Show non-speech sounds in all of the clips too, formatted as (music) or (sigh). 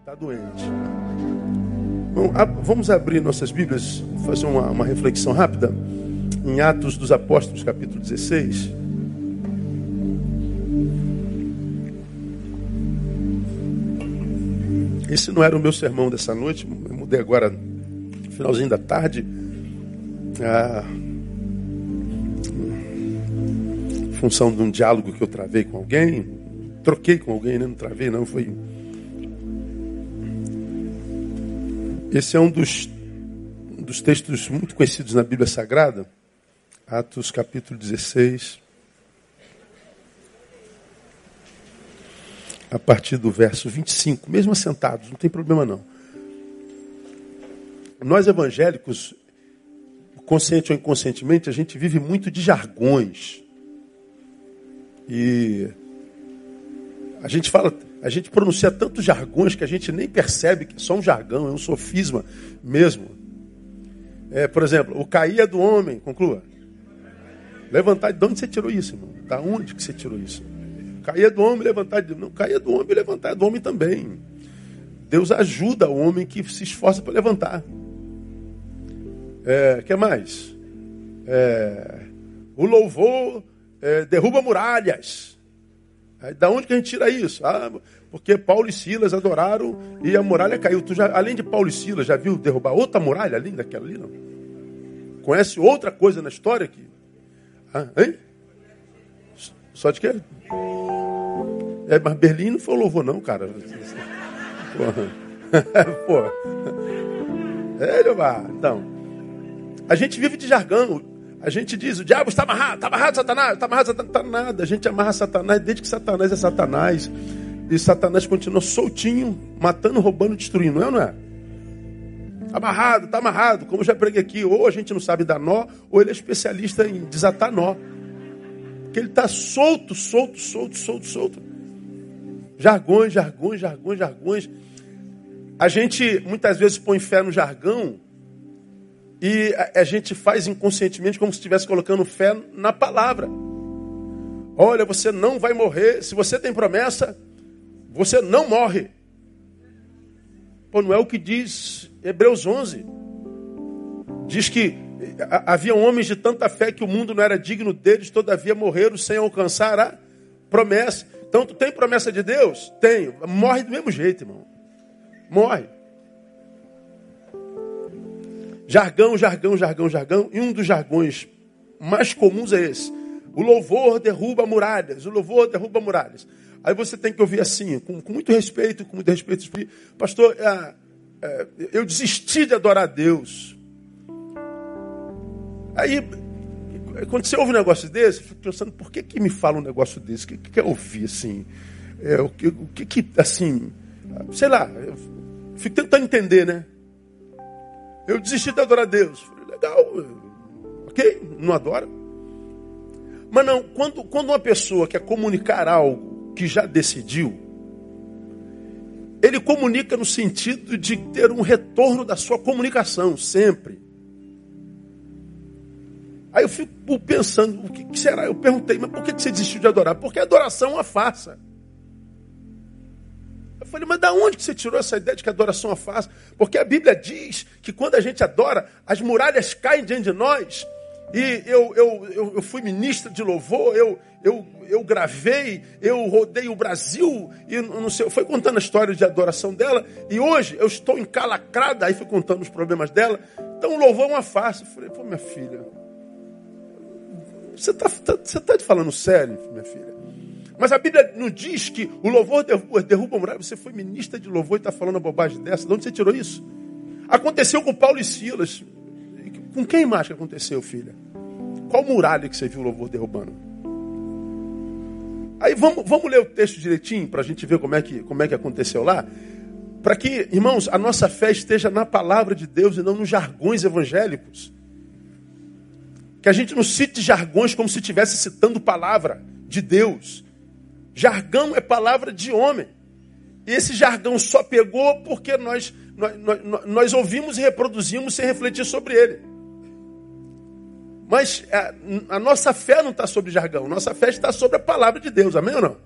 está doente. Bom, vamos abrir nossas Bíblias, fazer uma, uma reflexão rápida em Atos dos Apóstolos, capítulo 16. Esse não era o meu sermão dessa noite, eu mudei agora, finalzinho da tarde. A função de um diálogo que eu travei com alguém, troquei com alguém, né? não travei, não, foi. Esse é um dos, dos textos muito conhecidos na Bíblia Sagrada, Atos capítulo 16. a partir do verso 25, mesmo assentados, não tem problema não. Nós evangélicos, consciente ou inconscientemente, a gente vive muito de jargões. E a gente fala, a gente pronuncia tantos jargões que a gente nem percebe que é só um jargão, é um sofisma mesmo. É, por exemplo, o cair é do homem, conclua. Levantar, de onde você tirou isso, irmão? Da onde que você tirou isso? Caía do homem, levantar de. Não, caía do homem levantar do homem também. Deus ajuda o homem que se esforça para levantar. É, que mais? É, o louvor é, derruba muralhas. Da onde que a gente tira isso? Ah, porque Paulo e Silas adoraram e a muralha caiu. Tu já, além de Paulo e Silas, já viu derrubar outra muralha além daquela ali? Não? Conhece outra coisa na história aqui? Ah, hein? Só de quê? É, mas Berlim não foi louvor, não, cara. (laughs) Porra. (laughs) (laughs) É, Jeová. Então, a gente vive de jargão. A gente diz, o diabo está amarrado, está amarrado Satanás, está amarrado Satanás, está nada. A gente amarra Satanás desde que Satanás é Satanás. E Satanás continua soltinho, matando, roubando, destruindo, não é ou não é? Amarrado, está amarrado. Como já preguei aqui, ou a gente não sabe dar nó, ou ele é especialista em desatar nó. Porque ele está solto, solto, solto, solto, solto. Jargões, jargões, jargões, jargões. A gente muitas vezes põe fé no jargão e a, a gente faz inconscientemente como se estivesse colocando fé na palavra. Olha, você não vai morrer. Se você tem promessa, você não morre. Pô, não é o que diz Hebreus 11. Diz que havia homens de tanta fé que o mundo não era digno deles, todavia morreram sem alcançar a promessa. Então, tu tem promessa de Deus? Tenho. Morre do mesmo jeito, irmão. Morre. Jargão, jargão, jargão, jargão. E um dos jargões mais comuns é esse. O louvor derruba muralhas. O louvor derruba muralhas. Aí você tem que ouvir assim, com, com muito respeito, com muito respeito. Pastor, é, é, eu desisti de adorar a Deus. Aí, quando você ouve um negócio desse, eu fico pensando, por que, que me fala um negócio desse? O que, que quer ouvir, assim? É, o, que, o que, que, assim, sei lá, eu fico tentando entender, né? Eu desisti de adorar a Deus. Falei, legal, ok, não adora. Mas não, quando, quando uma pessoa quer comunicar algo que já decidiu, ele comunica no sentido de ter um retorno da sua comunicação, sempre. Aí eu fico pensando, o que será? Eu perguntei, mas por que você desistiu de adorar? Porque adoração é uma farsa. Eu falei, mas da onde que você tirou essa ideia de que adoração é? Porque a Bíblia diz que quando a gente adora, as muralhas caem diante de nós. E eu, eu, eu, eu fui ministro de louvor, eu, eu, eu gravei, eu rodei o Brasil, e não sei, foi contando a história de adoração dela, e hoje eu estou encalacrada, aí fui contando os problemas dela. Então louvor é uma farsa. Eu falei, pô, minha filha, você está tá, você tá falando sério, minha filha? Mas a Bíblia não diz que o louvor derruba a muralha. Você foi ministra de louvor e está falando uma bobagem dessa. De onde você tirou isso? Aconteceu com Paulo e Silas. Com quem mais que aconteceu, filha? Qual muralha que você viu o louvor derrubando? Aí vamos, vamos ler o texto direitinho para a gente ver como é, que, como é que aconteceu lá. Para que, irmãos, a nossa fé esteja na palavra de Deus e não nos jargões evangélicos. Que a gente não cite jargões como se estivesse citando palavra de Deus. Jargão é palavra de homem. E esse jargão só pegou porque nós, nós, nós, nós ouvimos e reproduzimos sem refletir sobre ele. Mas a, a nossa fé não está sobre jargão, nossa fé está sobre a palavra de Deus, amém ou não?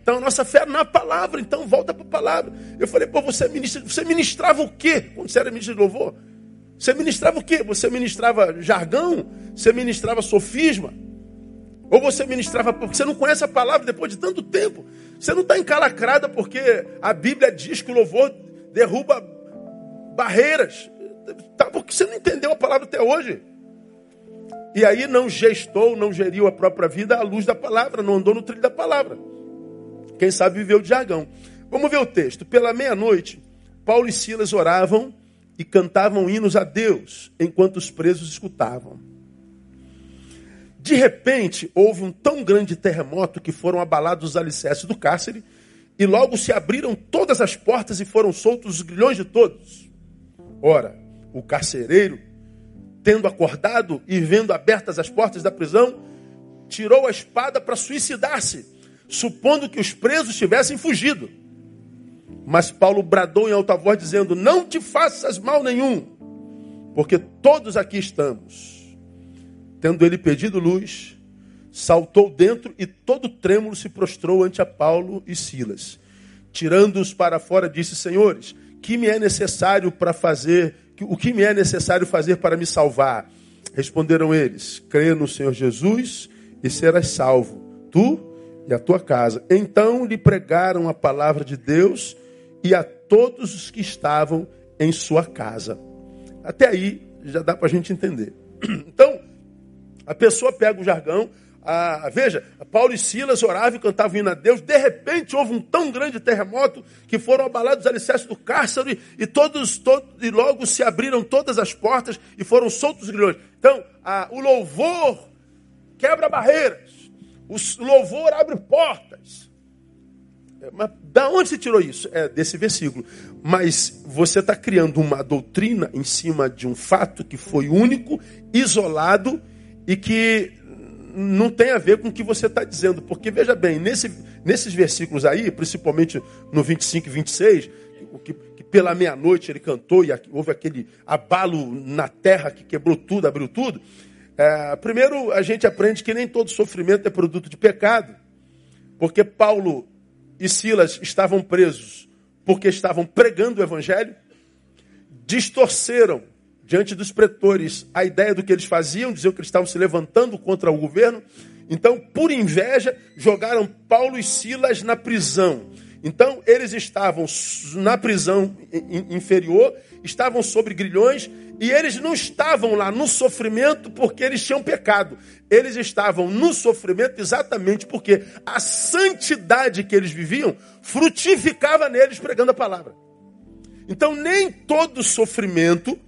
Então a nossa fé é na palavra, então volta para a palavra. Eu falei, pô, você, ministra, você ministrava o quê quando você era ministro de louvor? Você ministrava o quê? Você ministrava jargão? Você ministrava sofisma? Ou você ministrava porque você não conhece a palavra depois de tanto tempo? Você não está encalacrada porque a Bíblia diz que o louvor derruba barreiras. Tá porque você não entendeu a palavra até hoje. E aí não gestou, não geriu a própria vida à luz da palavra, não andou no trilho da palavra. Quem sabe viveu de jargão. Vamos ver o texto. Pela meia-noite, Paulo e Silas oravam e cantavam hinos a Deus, enquanto os presos escutavam. De repente, houve um tão grande terremoto que foram abalados os alicerces do cárcere, e logo se abriram todas as portas e foram soltos os grilhões de todos. Ora, o carcereiro, tendo acordado e vendo abertas as portas da prisão, tirou a espada para suicidar-se supondo que os presos tivessem fugido. Mas Paulo bradou em alta voz, dizendo: Não te faças mal nenhum, porque todos aqui estamos. Tendo ele pedido luz, saltou dentro e todo trêmulo se prostrou ante a Paulo e Silas. Tirando-os para fora, disse: Senhores, que me é necessário para fazer, o que me é necessário fazer para me salvar? Responderam eles: Crê no Senhor Jesus e serás salvo, tu e a tua casa. Então lhe pregaram a palavra de Deus e a todos os que estavam em sua casa. Até aí já dá para a gente entender. (clears throat) Então, a pessoa pega o jargão, a, veja, Paulo e Silas oravam e cantavam hino a Deus. De repente houve um tão grande terremoto que foram abalados os alicerces do cárcere e todos, todos, e logo se abriram todas as portas e foram soltos os grilhões. Então, a, o louvor quebra barreiras. O louvor abre portas. É, mas da onde você tirou isso? É desse versículo. Mas você está criando uma doutrina em cima de um fato que foi único, isolado e que não tem a ver com o que você está dizendo. Porque veja bem, nesse, nesses versículos aí, principalmente no 25 e 26, que, que pela meia-noite ele cantou e houve aquele abalo na terra que quebrou tudo, abriu tudo. É, primeiro, a gente aprende que nem todo sofrimento é produto de pecado, porque Paulo e Silas estavam presos porque estavam pregando o evangelho, distorceram diante dos pretores a ideia do que eles faziam, diziam que eles estavam se levantando contra o governo. Então, por inveja, jogaram Paulo e Silas na prisão. Então, eles estavam na prisão inferior, estavam sobre grilhões, e eles não estavam lá no sofrimento porque eles tinham pecado. Eles estavam no sofrimento exatamente porque a santidade que eles viviam frutificava neles pregando a palavra. Então, nem todo sofrimento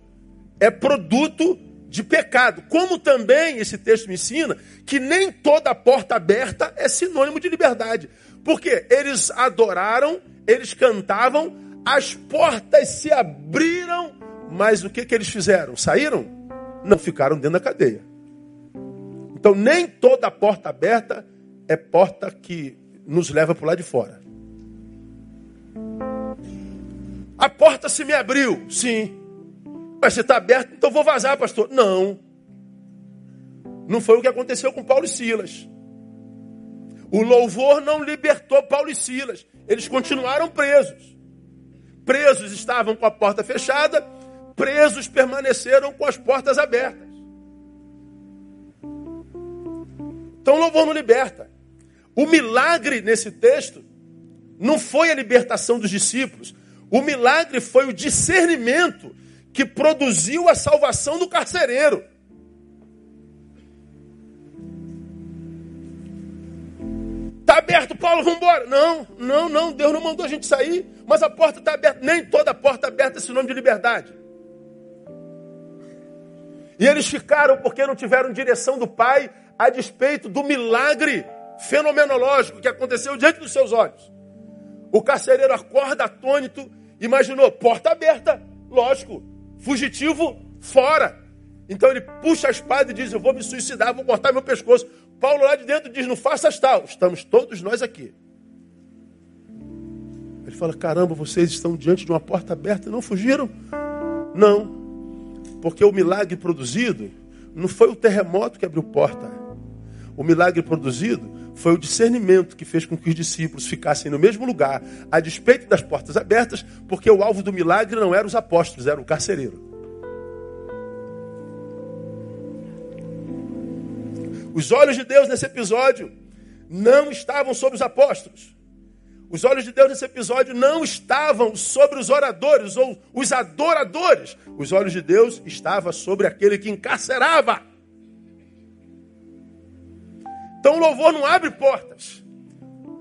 é produto de pecado. Como também esse texto me ensina que nem toda porta aberta é sinônimo de liberdade. Porque eles adoraram, eles cantavam, as portas se abriram, mas o que, que eles fizeram? Saíram? Não ficaram dentro da cadeia. Então, nem toda porta aberta é porta que nos leva para o lado de fora. A porta se me abriu, sim. Mas você está aberto, então vou vazar, pastor. Não. Não foi o que aconteceu com Paulo e Silas. O louvor não libertou Paulo e Silas. Eles continuaram presos. Presos estavam com a porta fechada, presos permaneceram com as portas abertas. Então o louvor não liberta. O milagre nesse texto não foi a libertação dos discípulos. O milagre foi o discernimento que produziu a salvação do carcereiro. Está aberto, Paulo, vamos embora. Não, não, não, Deus não mandou a gente sair, mas a porta está aberta. Nem toda porta aberta é sinônimo de liberdade. E eles ficaram porque não tiveram direção do Pai a despeito do milagre fenomenológico que aconteceu diante dos seus olhos. O carcereiro acorda atônito, imaginou, porta aberta, lógico, fugitivo fora. Então ele puxa a espada e diz: Eu vou me suicidar, vou cortar meu pescoço. Paulo lá de dentro diz: Não faças tal, estamos todos nós aqui. Ele fala: Caramba, vocês estão diante de uma porta aberta e não fugiram? Não, porque o milagre produzido não foi o terremoto que abriu porta. O milagre produzido foi o discernimento que fez com que os discípulos ficassem no mesmo lugar, a despeito das portas abertas, porque o alvo do milagre não eram os apóstolos, era o carcereiro. Os olhos de Deus nesse episódio não estavam sobre os apóstolos. Os olhos de Deus nesse episódio não estavam sobre os oradores ou os adoradores. Os olhos de Deus estavam sobre aquele que encarcerava. Então o louvor não abre portas.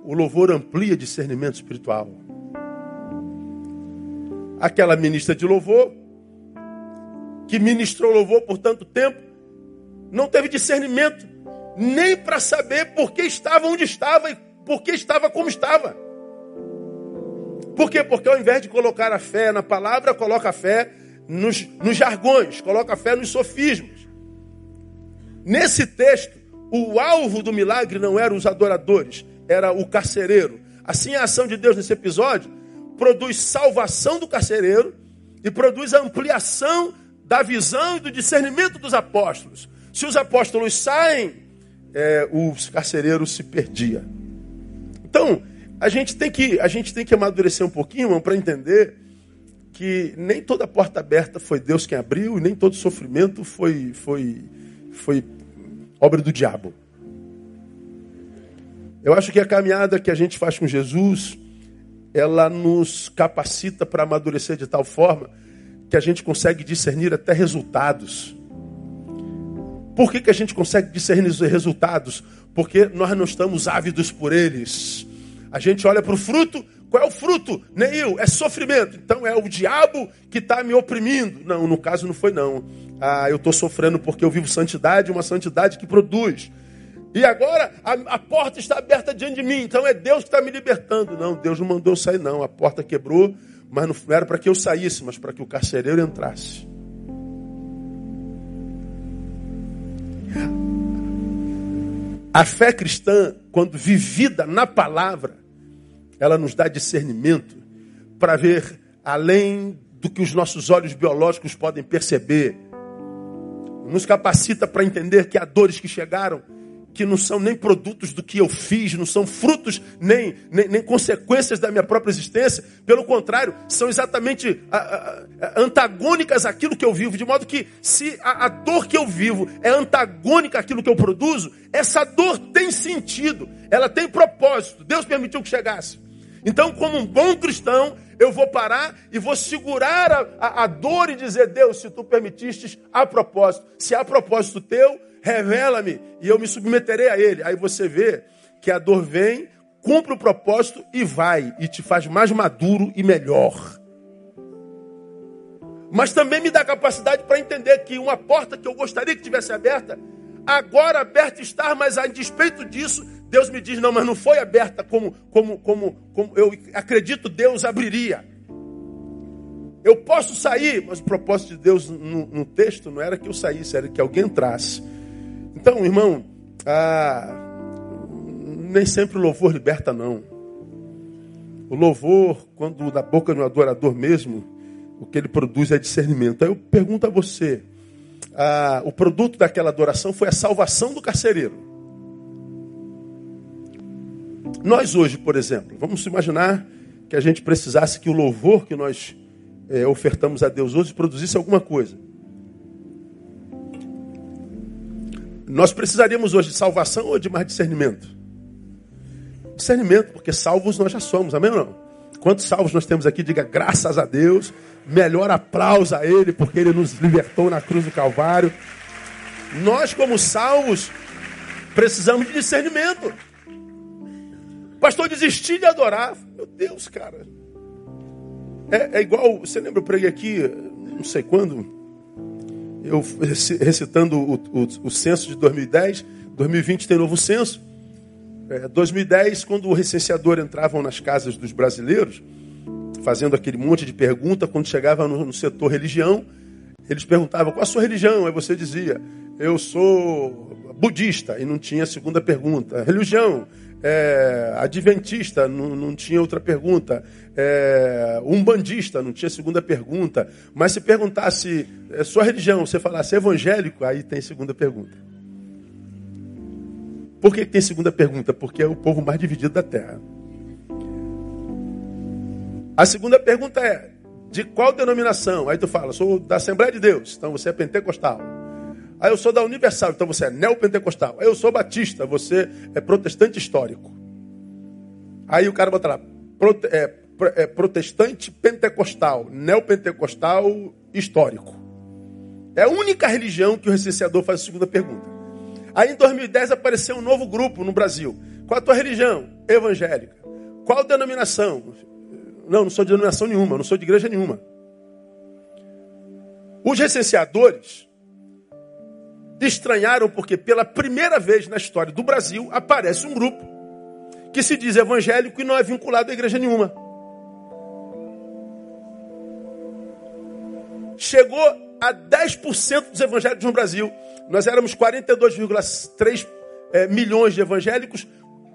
O louvor amplia discernimento espiritual. Aquela ministra de louvor, que ministrou louvor por tanto tempo, não teve discernimento nem para saber por que estava onde estava e por que estava como estava. Por quê? Porque ao invés de colocar a fé na palavra, coloca a fé nos, nos jargões, coloca a fé nos sofismos. Nesse texto, o alvo do milagre não eram os adoradores, era o carcereiro. Assim, a ação de Deus nesse episódio produz salvação do carcereiro e produz ampliação da visão e do discernimento dos apóstolos. Se os apóstolos saem é, os carcereiros se perdia. Então, a gente tem que, a gente tem que amadurecer um pouquinho, para entender que nem toda porta aberta foi Deus quem abriu e nem todo sofrimento foi, foi, foi obra do diabo. Eu acho que a caminhada que a gente faz com Jesus, ela nos capacita para amadurecer de tal forma que a gente consegue discernir até resultados. Por que, que a gente consegue discernir os resultados? Porque nós não estamos ávidos por eles. A gente olha para o fruto, qual é o fruto? Neil, é sofrimento. Então é o diabo que está me oprimindo. Não, no caso não foi não. Ah, eu estou sofrendo porque eu vivo santidade, uma santidade que produz. E agora a, a, porta está aberta diante de mim, então é Deus que está me libertando. Não, Deus não mandou eu sair, não. A porta quebrou, mas não era para que eu saísse, mas para que o carcereiro entrasse. A fé cristã, quando vivida na palavra, ela nos dá discernimento para ver além do que os nossos olhos biológicos podem perceber. Nos capacita para entender que há dores que chegaram que não são nem produtos do que eu fiz, não são frutos nem, nem, nem consequências da minha própria existência. Pelo contrário, são exatamente a, a, a, antagônicas àquilo que eu vivo. De modo que, se a, dor que eu vivo é antagônica àquilo que eu produzo, essa dor tem sentido, ela tem propósito. Deus permitiu que chegasse. Então, como um bom cristão, eu vou parar e vou segurar a, a dor e dizer: Deus, se tu permitistes, a propósito. Se há propósito teu, revela-me e eu me submeterei a ele. Aí você vê que a dor vem, cumpre o propósito e vai, e te faz mais maduro e melhor. Mas também me dá capacidade para entender que uma porta que eu gostaria que tivesse aberta, agora aberta está, mas a despeito disso, Deus me diz: não, mas não foi aberta como, como, como, como eu acredito Deus abriria. Eu posso sair, mas o propósito de Deus no, no texto não era que eu saísse, era que alguém entrasse. Então, irmão, ah, nem sempre o louvor liberta, não. O louvor, quando da boca do adorador mesmo, o que ele produz é discernimento. Aí eu pergunto a você: ah, o produto daquela adoração foi a salvação do carcereiro. Nós hoje, por exemplo, vamos imaginar que a gente precisasse que o louvor que nós é, ofertamos a Deus hoje produzisse alguma coisa. Nós precisaríamos hoje de salvação ou de mais discernimento? Discernimento, porque salvos nós já somos, amém ou não? Quantos salvos nós temos aqui? Diga graças a Deus. Melhor aplauso a Ele, porque Ele nos libertou na cruz do Calvário. Nós, como salvos, precisamos de discernimento. Pastor, desisti de adorar. Meu Deus, cara. É, é igual, você lembra, eu preguei aqui, não sei quando, eu recitando o, o, o censo de 2010, 2020 tem novo censo. É, 2010, quando o recenseador entravam nas casas dos brasileiros, fazendo aquele monte de pergunta, quando chegava no, no setor religião, eles perguntavam qual a sua religião, aí você dizia, eu sou budista, e não tinha segunda pergunta. Religião, é, adventista, não, não, tinha outra pergunta. É, umbandista, não tinha segunda pergunta. Mas se perguntasse é, sua religião, você falasse evangélico, aí tem segunda pergunta. Por que tem segunda pergunta? Porque é o povo mais dividido da terra. A segunda pergunta é: de qual denominação? Aí tu fala, sou da Assembleia de Deus, então você é pentecostal. Aí eu sou da Universal, então você é neopentecostal. Aí eu sou batista, você é protestante histórico. Aí o cara bota lá, prote, é, é, protestante pentecostal, neopentecostal histórico. É a única religião que o recenseador faz a segunda pergunta. Aí em 2010 apareceu um novo grupo no Brasil. Qual a tua religião? Evangélica. Qual denominação? Não, não sou de denominação nenhuma, não sou de igreja nenhuma. Os recenseadores estranharam porque pela primeira vez na história do Brasil aparece um grupo que se diz evangélico e não é vinculado a igreja nenhuma. Chegou a 10% dos evangélicos no Brasil. Nós éramos 42,3 é, milhões de evangélicos,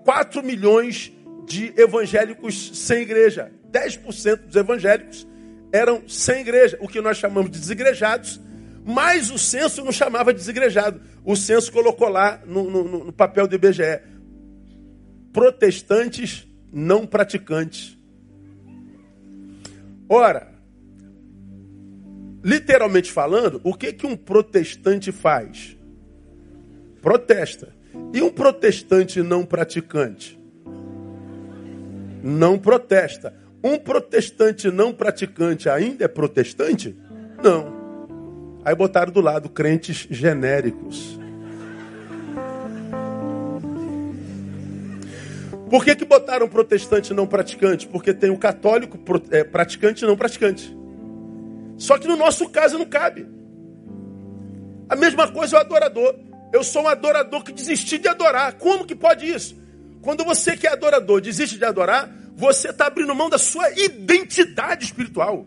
4 milhões de evangélicos sem igreja. 10% dos evangélicos eram sem igreja, o que nós chamamos de desigrejados, mas o censo não chamava de desigrejado. O censo colocou lá no, no, no papel do IBGE: protestantes não praticantes. Ora, literalmente falando, o que, que um protestante faz? Protesta. E um protestante não praticante? Não protesta. Um protestante não praticante ainda é protestante? Não. Aí botaram do lado crentes genéricos. Por que, que botaram protestante não praticante? Porque tem o católico é, praticante e não praticante. Só que no nosso caso não cabe. A mesma coisa é o adorador. Eu sou um adorador que desisti de adorar. Como que pode isso? Quando você que é adorador desiste de adorar, você está abrindo mão da sua identidade espiritual.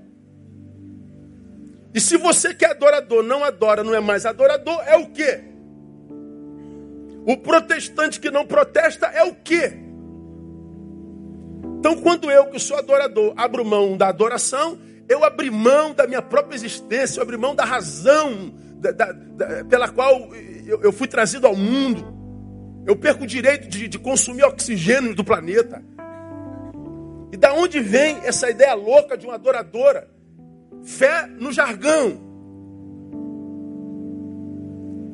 E se você que é adorador não adora, não é mais adorador, é o quê? O protestante que não protesta é o quê? Então, quando eu, que sou adorador, abro mão da adoração, eu abri mão da minha própria existência, eu abri mão da razão da, da, da, pela qual eu, eu, fui trazido ao mundo. Eu perco o direito de, de consumir oxigênio do planeta. E da onde vem essa ideia louca de uma adoradora? Fé no jargão.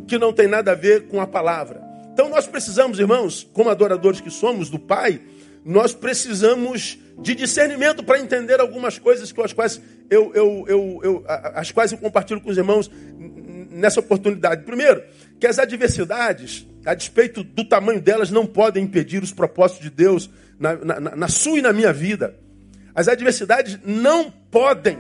Que não tem nada a ver com a palavra. Então nós precisamos, irmãos, como adoradores que somos do Pai, nós precisamos de discernimento para entender algumas coisas com as quais eu, eu, eu, eu, as quais eu compartilho com os irmãos nessa oportunidade. Primeiro, que as adversidades, a despeito do tamanho delas, não podem impedir os propósitos de Deus na, na, na sua e na minha vida. As adversidades não podem,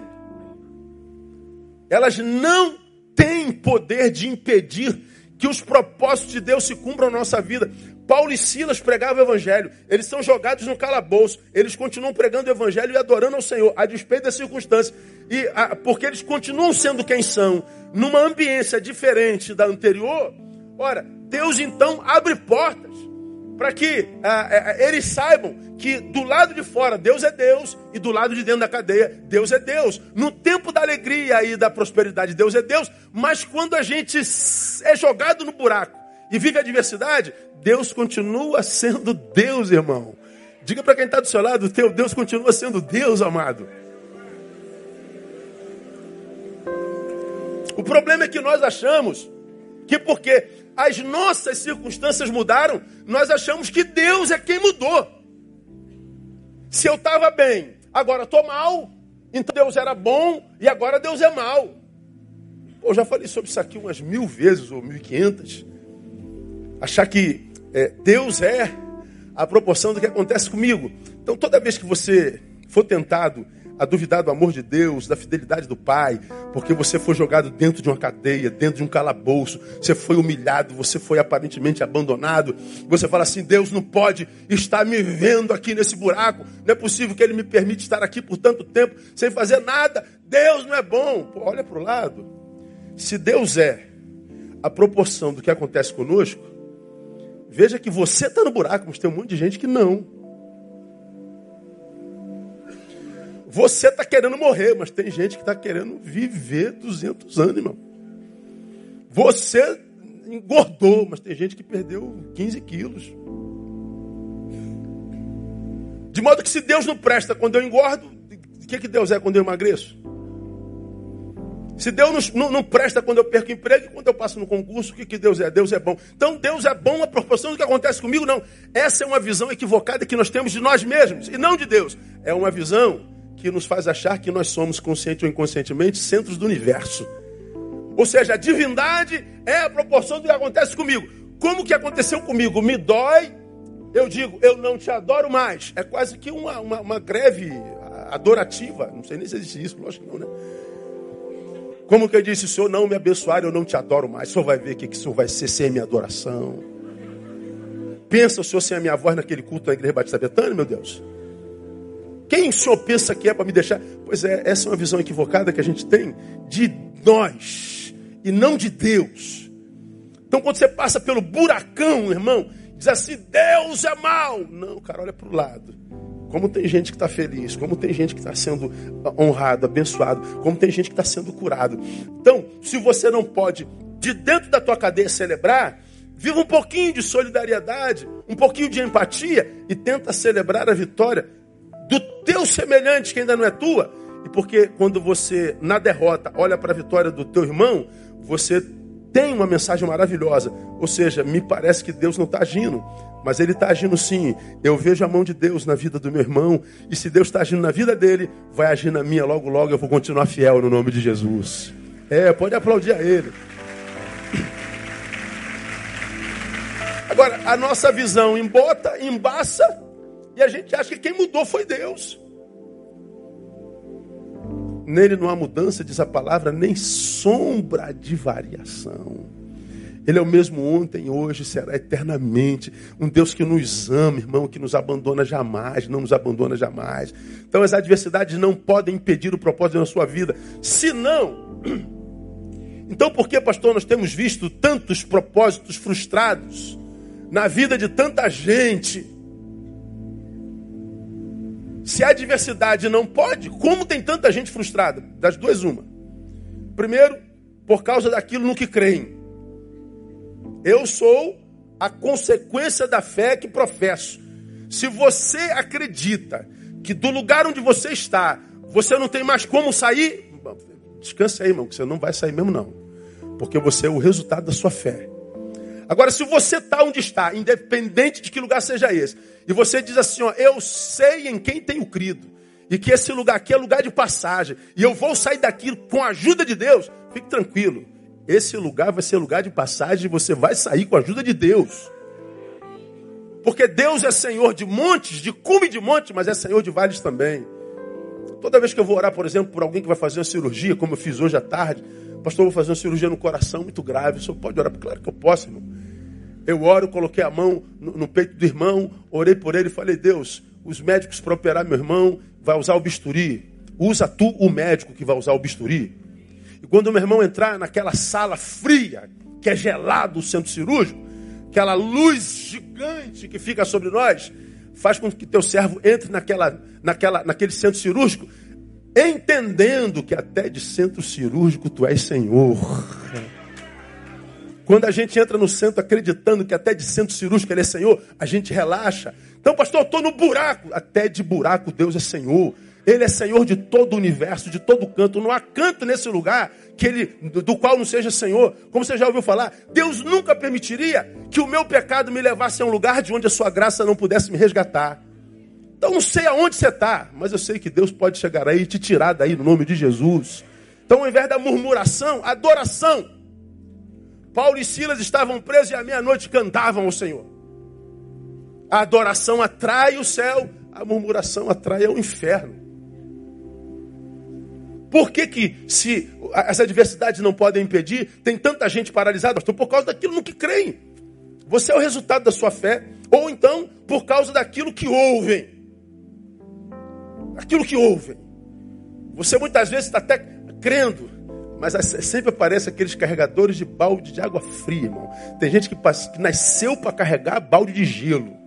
elas não têm poder de impedir que os propósitos de Deus se cumpram na nossa vida. Paulo e Silas pregavam o evangelho, eles são jogados no calabouço, eles continuam pregando o evangelho e adorando ao Senhor, a despeito das circunstâncias, e a, porque eles continuam sendo quem são, numa ambiência diferente da anterior. Ora, Deus então abre portas para que ah, ah, eles saibam que do lado de fora Deus é Deus e do lado de dentro da cadeia Deus é Deus. No tempo da alegria e da prosperidade Deus é Deus, mas quando a gente é jogado no buraco e vive a adversidade, Deus continua sendo Deus, irmão. Diga para quem está do seu lado, teu Deus continua sendo Deus, amado. O problema é que nós achamos que porque as nossas circunstâncias mudaram, nós achamos que Deus é quem mudou. Se eu estava bem, agora estou mal, então Deus era bom e agora Deus é mal. Eu já falei sobre isso aqui umas mil vezes ou mil e quinhentas. Achar que é, Deus é a proporção do que acontece comigo. Então, toda vez que você for tentado a duvidar do amor de Deus, da fidelidade do Pai, porque você foi jogado dentro de uma cadeia, dentro de um calabouço, você foi humilhado, você foi aparentemente abandonado. Você fala assim: Deus não pode estar me vendo aqui nesse buraco, não é possível que Ele me permita estar aqui por tanto tempo sem fazer nada. Deus não é bom. Pô, olha para o lado. Se Deus é a proporção do que acontece conosco, veja que você está no buraco, mas tem um monte de gente que não. Você está querendo morrer, mas tem gente que está querendo viver 200 anos, irmão. Você engordou, mas tem gente que perdeu 15 quilos. De modo que se Deus não presta quando eu engordo, o que, que Deus é quando eu emagreço? Se Deus não, não, não, presta quando eu perco emprego e quando eu passo no concurso, o que, que Deus é? Deus é bom. Então Deus é bom a proporção do que acontece comigo? Não. Essa é uma visão equivocada que nós temos de nós mesmos e não de Deus. É uma visão que nos faz achar que nós somos, consciente ou inconscientemente, centros do universo. Ou seja, a divindade é a proporção do que acontece comigo. Como que aconteceu comigo? Me dói, eu digo, eu não te adoro mais. É quase que uma, uma, uma greve adorativa. Não sei nem se existe isso, lógico que não, né? Como que eu disse, Senhor não me abençoar, eu não te adoro mais. O Senhor vai ver o que, que o Senhor vai ser sem a minha adoração. Pensa o Senhor sem a minha voz naquele culto da Igreja Batista Betânia, meu Deus? Quem o Senhor pensa que é para me deixar? Pois é, essa é uma visão equivocada que a gente tem de nós e não de Deus. Então quando você passa pelo buracão, irmão, diz assim, Deus é mal. Não, cara, olha para o lado. Como tem gente que está feliz, como tem gente que está sendo honrado, abençoado, como tem gente que está sendo curado. Então, se você não pode, de dentro da tua cadeia, celebrar, viva um pouquinho de solidariedade, um pouquinho de empatia e tenta celebrar a vitória do teu semelhante, que ainda não é tua. E porque quando você, na derrota, olha para a vitória do teu irmão, você tem uma mensagem maravilhosa. Ou seja, me parece que Deus não está agindo. Mas ele está agindo sim. Eu vejo a mão de Deus na vida do meu irmão. E se Deus está agindo na vida dele, vai agir na minha logo, logo. Eu vou continuar fiel no nome de Jesus. É, pode aplaudir a ele. Agora, a nossa visão embota, embaça, e a gente acha que quem mudou foi Deus. Nele não há mudança, diz a palavra, nem sombra de variação. Ele é o mesmo ontem, hoje, será eternamente. Um Deus que nos ama, irmão, que nos abandona jamais, não nos abandona jamais. Então as adversidades não podem impedir o propósito da sua vida. Se não, (clears throat) então por que, pastor, nós temos visto tantos propósitos frustrados na vida de tanta gente? Se a adversidade não pode, como tem tanta gente frustrada? Das duas, uma. Primeiro, por causa daquilo no que creem. Eu sou a consequência da fé que professo. Se você acredita que do lugar onde você está, você não tem mais como sair, descanse aí, irmão, que você não vai sair mesmo não. Porque você é o resultado da sua fé. Agora, se você está onde está, independente de que lugar seja esse, e você diz assim, ó, eu sei em quem tenho crido, e que esse lugar aqui é lugar de passagem, e eu vou sair daqui com a ajuda de Deus, fique tranquilo. Esse lugar vai ser lugar de passagem e você vai sair com a ajuda de Deus. Porque Deus é Senhor de montes, de cume de monte, mas é Senhor de vales também. Toda vez que eu vou orar, por exemplo, por alguém que vai fazer uma cirurgia, como eu fiz hoje à tarde, pastor, eu vou fazer uma cirurgia no coração muito grave. O senhor pode orar? Claro que eu posso, irmão. Eu oro, coloquei a mão no, no peito do irmão, orei por ele e falei: Deus, os médicos para operar meu irmão vai usar o bisturi. Usa tu o médico que vai usar o bisturi. E quando meu irmão entrar naquela sala fria, que é gelado o centro cirúrgico, aquela luz gigante que fica sobre nós, faz com que teu servo entre naquela, naquela, naquele centro cirúrgico, entendendo que até de centro cirúrgico tu és Senhor. Quando a gente entra no centro acreditando que até de centro cirúrgico ele é Senhor, a gente relaxa. Então, pastor, eu estou no buraco. Até de buraco Deus é Senhor. Ele é Senhor de todo o universo, de todo canto. Não há canto nesse lugar que ele, do qual não seja Senhor. Como você já ouviu falar, Deus nunca permitiria que o meu pecado me levasse a um lugar de onde a sua graça não pudesse me resgatar. Então não sei aonde você está, mas eu sei que Deus pode chegar aí e te tirar daí no nome de Jesus. Então, ao invés da murmuração, adoração. Paulo e Silas estavam presos e à meia-noite cantavam ao Senhor. A adoração atrai o céu, a murmuração atrai o inferno. Por que, que se as adversidades não podem impedir, tem tanta gente paralisada? Pastor, por causa daquilo no que creem. Você é o resultado da sua fé. Ou então, por causa daquilo que ouvem. Aquilo que ouvem. Você muitas vezes está até crendo, mas sempre aparece aqueles carregadores de balde de água fria, irmão. Tem gente que, que nasceu para carregar balde de gelo.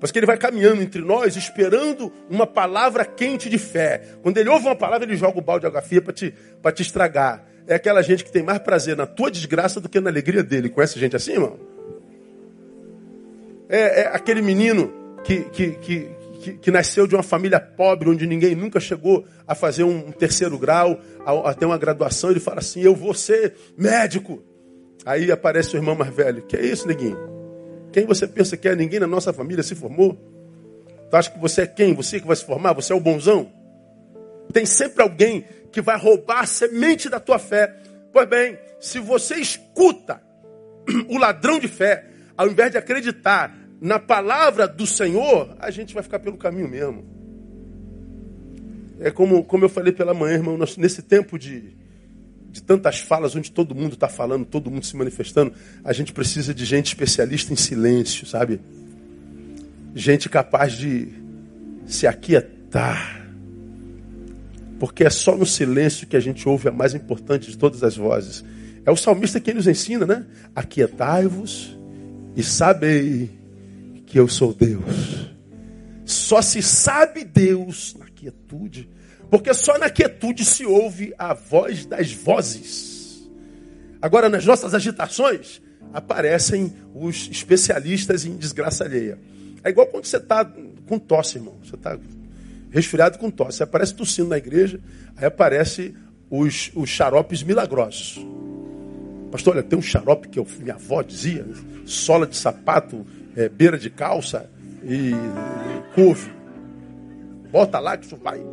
Mas que ele vai caminhando entre nós, esperando uma palavra quente de fé. Quando ele ouve uma palavra, ele joga o balde de água fria para te, te estragar. é aquela gente que tem mais prazer na tua desgraça do que na alegria dele. Conhece gente assim, irmão? É, é aquele menino que, que, que, que, que, nasceu de uma família pobre, onde ninguém nunca chegou a fazer um terceiro grau, a, a ter uma graduação, ele fala assim: Eu vou ser médico. Aí aparece o irmão mais velho: Que é isso, neguinho? Quem você pensa que é? Ninguém na nossa família se formou? Tu acha que você é quem? Você que vai se formar? Você é o bonzão? Tem sempre alguém que vai roubar a semente da tua fé. Pois bem, se você escuta (clears throat) o ladrão de fé, ao invés de acreditar na palavra do Senhor, a gente vai ficar pelo caminho mesmo. É como, como eu falei pela manhã, irmão, nós, nesse tempo de, de tantas falas, onde todo mundo está falando, todo mundo se manifestando, a gente precisa de gente especialista em silêncio, sabe? Gente capaz de se aquietar. Porque é só no silêncio que a gente ouve a mais importante de todas as vozes. É o salmista quem nos ensina, né? Aquietai-vos e sabei que eu sou Deus. Só se sabe Deus na quietude, porque só na quietude se ouve a voz das vozes. Agora, nas nossas agitações, aparecem os especialistas em desgraça alheia. É igual quando você está com tosse, irmão. Você está resfriado com tosse. Aparece tossindo na igreja, aí aparece os, os xaropes milagrosos. Pastor, olha, tem um xarope que eu, minha avó dizia, sola de sapato, é, beira de calça e couve. Bota lá que isso vai.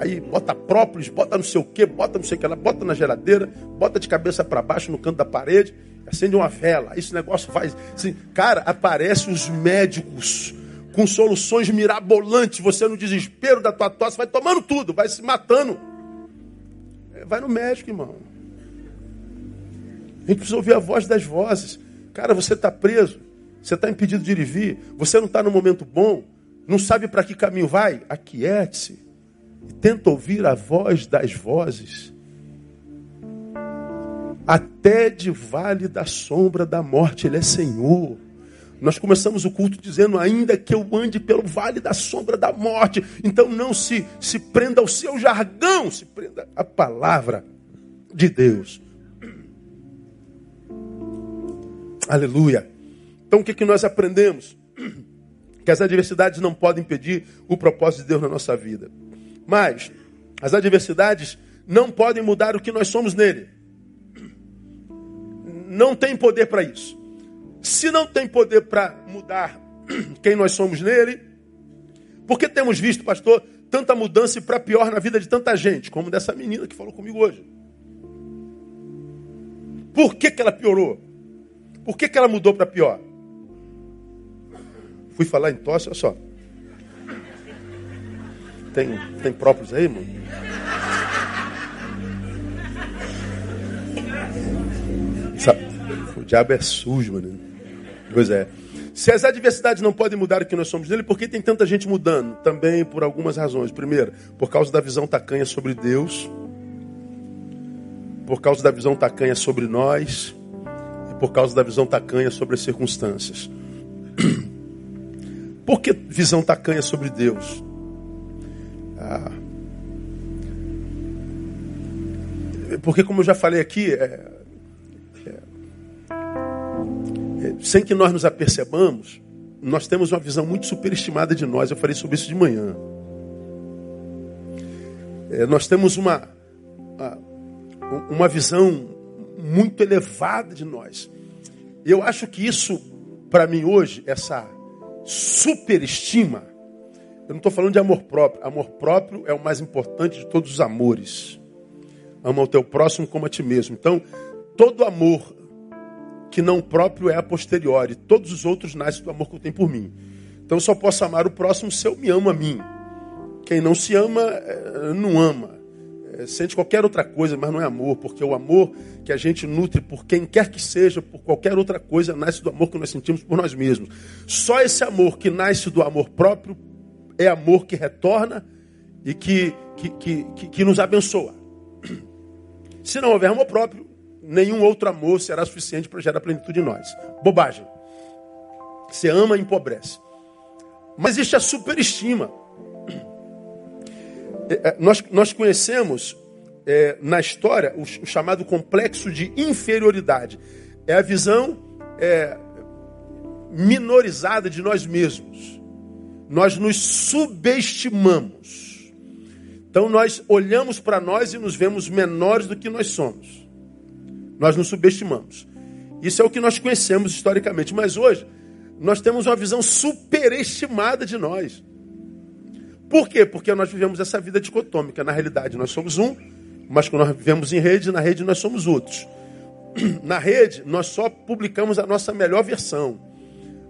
Aí bota própolis, bota não sei o que, bota não sei o que lá, bota na geladeira, bota de cabeça para baixo no canto da parede, acende uma vela. Esse negócio faz. Assim, cara, aparecem os médicos com soluções mirabolantes. Você no desespero da tua tosse vai tomando tudo, vai se matando. É, vai no médico, irmão. A gente precisa ouvir a voz das vozes. Cara, você está preso, você está impedido de ir e vir, você não está no momento bom, não sabe para que caminho vai. Aquiete-se e tenta ouvir a voz das vozes. Até de vale da sombra da morte, Ele é Senhor. Nós começamos o culto dizendo, ainda que eu ande pelo vale da sombra da morte. Então não se, se prenda ao seu jargão, se prenda à palavra de Deus. (clears throat) Aleluia. Então o que, que nós aprendemos? (clears throat) Que as adversidades não podem impedir o propósito de Deus na nossa vida. Mas as adversidades não podem mudar o que nós somos nele. (clears throat) Não tem poder para isso. Se não tem poder para mudar (clears throat) quem nós somos nele, por que temos visto, pastor, tanta mudança e para pior na vida de tanta gente, como dessa menina que falou comigo hoje? Por que, que ela piorou? Por que, que ela mudou para pior? Fui falar em tosse, olha só. Tem, tem próprios aí, mano? O diabo é sujo, mano. Pois é. Se as adversidades não podem mudar o que nós somos nele, por que tem tanta gente mudando? Também por algumas razões. Primeiro, por causa da visão tacanha sobre Deus, por causa da visão tacanha sobre nós, e por causa da visão tacanha sobre as circunstâncias. (clears throat) Por que visão tacanha sobre Deus? Ah, porque, como eu já falei aqui, é, sem que nós nos apercebamos, nós temos uma visão muito superestimada de nós. Eu falei sobre isso de manhã. É, nós temos uma, uma visão muito elevada de nós. Eu acho que isso, para mim hoje, essa superestima, eu não estou falando de amor próprio. Amor próprio é o mais importante de todos os amores. Ama o teu próximo como a ti mesmo. Então, todo amor que não próprio é a posteriori. Todos os outros nascem do amor que eu tenho por mim. Então eu só posso amar o próximo se eu me amo a mim. Quem não se ama, é, não ama. É, sente qualquer outra coisa, mas não é amor, porque o amor que a gente nutre por quem quer que seja, por qualquer outra coisa, nasce do amor que nós sentimos por nós mesmos. Só esse amor que nasce do amor próprio é amor que retorna e que, que, que, que, que nos abençoa. Se não houver amor próprio, nenhum outro amor será suficiente para gerar plenitude em nós. Bobagem. Você ama e empobrece. Mas existe a superestima. É, é, nós, nós conhecemos é, na história o, o, chamado complexo de inferioridade. É a visão é, minorizada de nós mesmos. Nós nos subestimamos. Então nós olhamos para nós e nos vemos menores do que nós somos. Nós nos subestimamos. Isso é o que nós conhecemos historicamente. Mas hoje, nós temos uma visão superestimada de nós. Por quê? Porque nós vivemos essa vida dicotômica. Na realidade, nós somos um, mas quando nós vivemos em rede, na rede nós somos outros. (clears throat) Na rede, nós só publicamos a nossa melhor versão.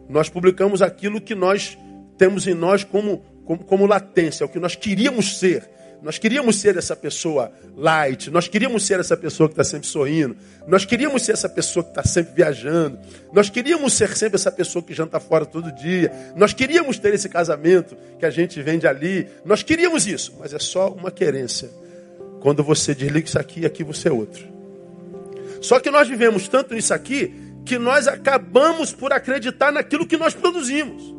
Nós publicamos aquilo que nós temos em nós como, como, como latência, o que nós queríamos ser. Nós queríamos ser essa pessoa light, nós queríamos ser essa pessoa que está sempre sorrindo, nós queríamos ser essa pessoa que está sempre viajando, nós queríamos ser sempre essa pessoa que janta fora todo dia, nós queríamos ter esse casamento que a gente vende ali, nós queríamos isso, mas é só uma querência. Quando você desliga isso aqui, aqui você é outro. Só que nós vivemos tanto nisso aqui que nós acabamos por acreditar naquilo que nós produzimos.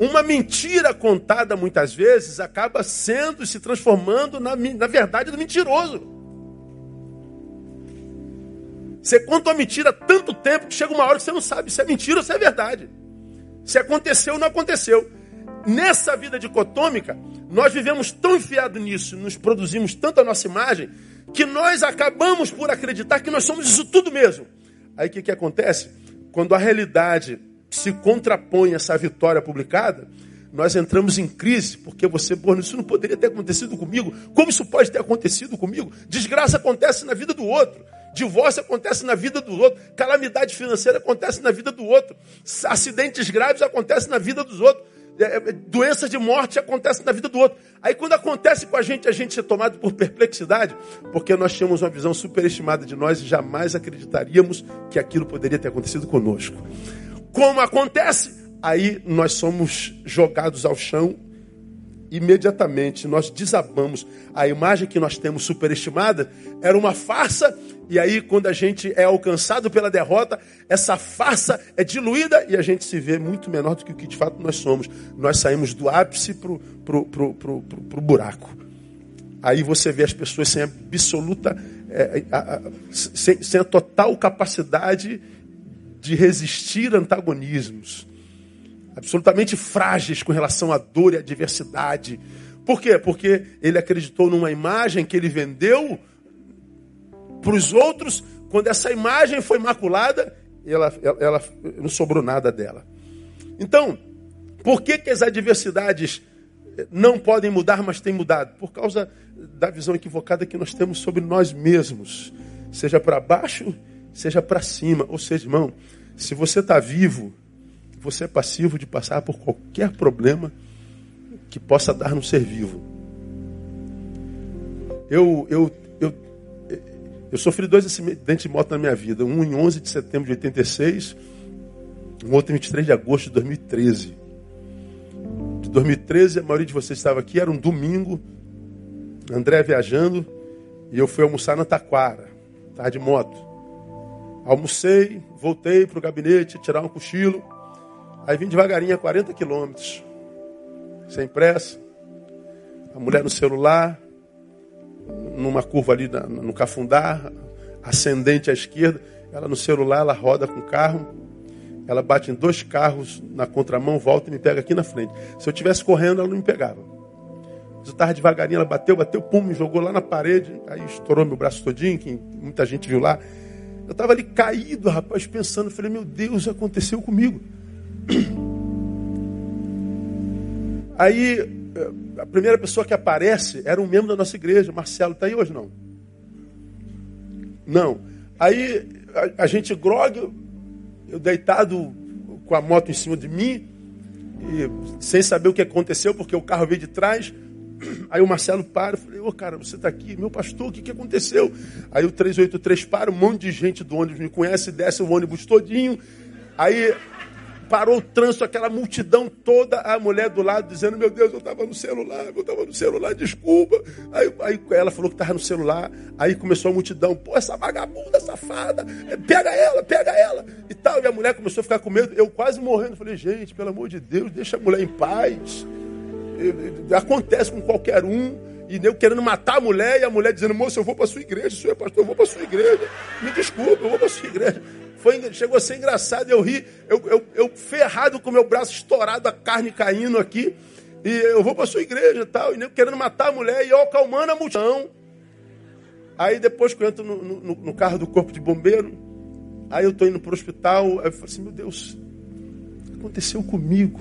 Uma mentira contada muitas vezes acaba sendo, se transformando na, na verdade do mentiroso. Você conta uma mentira tanto tempo que chega uma hora que você não sabe se é mentira ou se é verdade. Se aconteceu ou não aconteceu. Nessa vida dicotômica, nós vivemos tão enfiados nisso, nos produzimos tanto a nossa imagem, que nós acabamos por acreditar que nós somos isso tudo mesmo. Aí o que, que acontece? Quando a realidade se contrapõe a essa vitória publicada, nós entramos em crise, porque você, pô, isso não poderia ter acontecido comigo. Como isso pode ter acontecido comigo? Desgraça acontece na vida do outro. Divórcio acontece na vida do outro. Calamidade financeira acontece na vida do outro. Acidentes graves acontecem na vida dos outros. É, é, doenças de morte acontecem na vida do outro. Aí quando acontece com a gente, a gente é tomado por perplexidade, porque nós tínhamos uma visão superestimada de nós e jamais acreditaríamos que aquilo poderia ter acontecido conosco. Como acontece? Aí nós somos jogados ao chão imediatamente, nós desabamos. A imagem que nós temos superestimada era uma farsa, e aí quando a gente é alcançado pela derrota, essa farsa é diluída e a gente se vê muito menor do que o que de fato nós somos. Nós saímos do ápice para pro, pro, pro, pro, buraco. Aí você vê as pessoas sem absoluta, é, a, a, sem, sem a total capacidade de resistir antagonismos, absolutamente frágeis com relação à dor e à adversidade. Por quê? Porque ele acreditou numa imagem que ele vendeu para os outros, quando essa imagem foi maculada, ela, ela, ela, não sobrou nada dela. Então, por que, que as adversidades não podem mudar, mas têm mudado? Por causa da visão equivocada que nós temos sobre nós mesmos, seja para baixo seja para cima. Ou seja, irmão, se você está vivo, você é passivo de passar por qualquer problema que possa dar no ser vivo. Eu, eu, eu, eu sofri dois acidentes de moto na minha vida. Um em 11 de setembro de 86, um outro em 23 de agosto de 2013. De 2013, a maioria de vocês estava aqui, era um domingo, André viajando, e eu fui almoçar na Taquara, tarde de moto. Almocei, voltei para o gabinete, tirar um cochilo. Aí vim devagarinho a 40 quilômetros, sem pressa. A mulher no celular, numa curva ali no Cafundá, ascendente à esquerda. Ela no celular, ela roda com o carro. Ela bate em dois carros na contramão, volta e me pega aqui na frente. Se eu tivesse correndo, ela não me pegava. Eu estava devagarinho, ela bateu, bateu, pum, me jogou lá na parede. Aí estourou meu braço todinho, que muita gente viu lá. Eu estava ali caído, rapaz, pensando, falei, meu Deus, aconteceu comigo. (clears throat) Aí, eh, a primeira pessoa que aparece era um membro da nossa igreja, Marcelo, está aí hoje não? Não. Aí, a, a gente grog, eu deitado com a moto em cima de mim, e, sem saber o que aconteceu, porque o carro veio de trás, (clears throat) Aí o Marcelo para, eu falei, ô oh, cara, você está aqui, meu pastor, o que, que aconteceu? Aí o 383 para, um monte de gente do ônibus me conhece, desce o ônibus todinho. Aí parou o trânsito, aquela multidão toda, a mulher do lado dizendo, meu Deus, eu estava no celular, eu estava no celular, desculpa. Aí, aí ela falou que estava no celular, aí começou a multidão, pô, essa vagabunda, safada, pega ela, pega ela, e tal. E a mulher começou a ficar com medo, eu quase morrendo. Falei, gente, pelo amor de Deus, deixa a mulher em paz acontece com qualquer um. E eu querendo matar a mulher, e a mulher dizendo, moço, eu vou para sua igreja, senhor pastor, eu vou para sua igreja. Me desculpa, eu vou para sua igreja. Foi, chegou a ser engraçado, eu ri, eu, eu, eu ferrado com meu braço estourado, a carne caindo aqui. E eu vou para sua igreja tal, e eu querendo matar a mulher, e eu acalmando a multidão. Aí depois que eu entro no, no, no carro do corpo de bombeiro, aí eu estou indo para o hospital, aí eu falo assim, meu Deus, aconteceu comigo?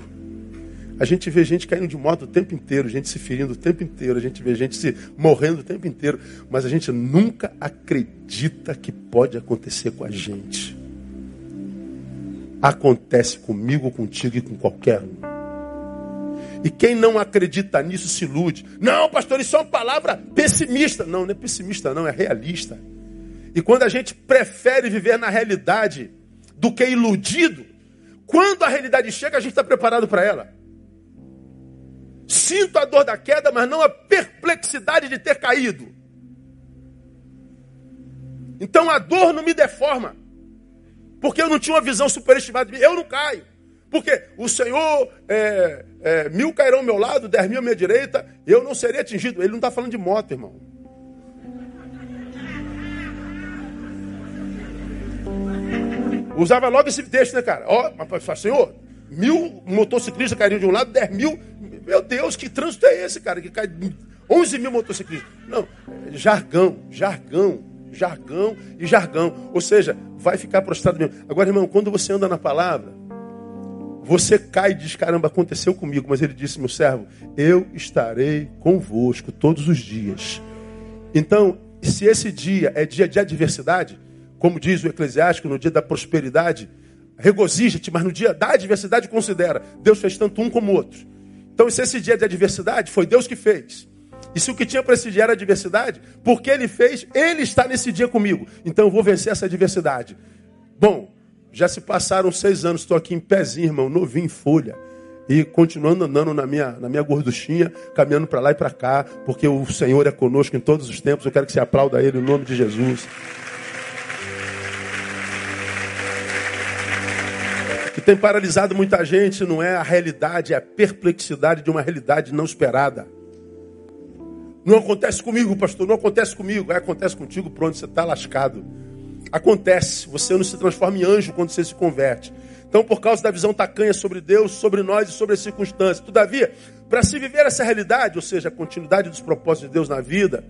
A gente vê gente caindo de moto o tempo inteiro, gente se ferindo o tempo inteiro, a gente vê gente se morrendo o tempo inteiro, mas a gente nunca acredita que pode acontecer com a gente. Acontece comigo, contigo e com qualquer um. E quem não acredita nisso se ilude. Não, pastor, isso é uma palavra pessimista. Não, não é pessimista, não, é realista. E quando a gente prefere viver na realidade do que iludido, quando a realidade chega, a gente está preparado para ela. Sinto a dor da queda, mas não a perplexidade de ter caído. Então a dor não me deforma. Porque eu não tinha uma visão superestimada de mim. Eu não caio. Porque o Senhor, é, é, mil cairão ao meu lado, dez mil à minha direita, eu não serei atingido. Ele não está falando de moto, irmão. Usava logo esse texto, né, cara? Ó, mas, Senhor, mil motociclistas cairiam de um lado, dez mil meu Deus, que trânsito é esse, cara? Que cai 11 mil motociclistas. Não, jargão, jargão, jargão e jargão. Ou seja, vai ficar prostrado mesmo. Agora, irmão, quando você anda na palavra, você cai e diz: caramba, aconteceu comigo. Mas ele disse, meu servo, eu estarei convosco todos os dias. Então, se esse dia é dia de adversidade, como diz o Eclesiástico, no dia da prosperidade, regozija-te, mas no dia da adversidade considera, Deus fez tanto um como o outro. Então, se esse dia de adversidade foi Deus que fez. E se o que tinha para esse dia era adversidade, porque ele fez, ele está nesse dia comigo. Então eu vou vencer essa adversidade. Bom, já se passaram seis anos, estou aqui em pezinho, irmão, novinho em folha. E continuando andando na minha, na minha gorduchinha, caminhando para lá e para cá, porque o Senhor é conosco em todos os tempos. Eu quero que você aplauda Ele em nome de Jesus. Que tem paralisado muita gente não é a realidade, é a perplexidade de uma realidade não esperada. Não acontece comigo, pastor, não acontece comigo. É, acontece contigo, pronto, você está lascado. Acontece, você não se transforma em anjo quando você se converte. Então, por causa da visão tacanha sobre Deus, sobre nós e sobre as circunstâncias. Todavia, para se viver essa realidade, ou seja, a continuidade dos propósitos de Deus na vida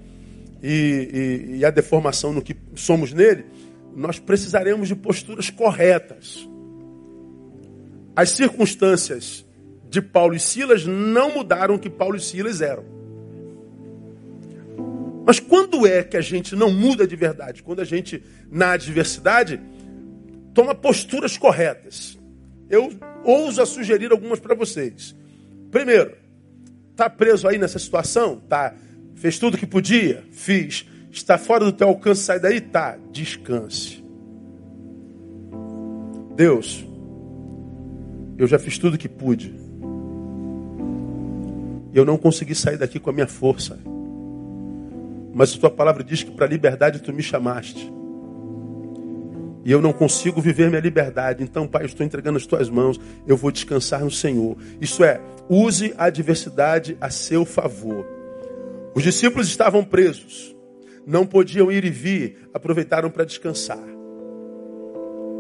e, e, e a deformação no que somos nele, nós precisaremos de posturas corretas. As circunstâncias de Paulo e Silas não mudaram o que Paulo e Silas eram. Mas quando é que a gente não muda de verdade? Quando a gente, na adversidade, toma posturas corretas. Eu ouso a sugerir algumas para vocês. Primeiro, está preso aí nessa situação? Tá. Fez tudo que podia? Fiz. Está fora do teu alcance, sai daí? Tá. Descanse. Deus, eu já fiz tudo o que pude. Eu não consegui sair daqui com a minha força. Mas tua palavra diz que para a liberdade tu me chamaste. E eu não consigo viver minha liberdade. Então, Pai, eu estou entregando as tuas mãos. Eu vou descansar no Senhor. Isso é, use a adversidade a seu favor. Os discípulos estavam presos. Não podiam ir e vir. Aproveitaram para descansar.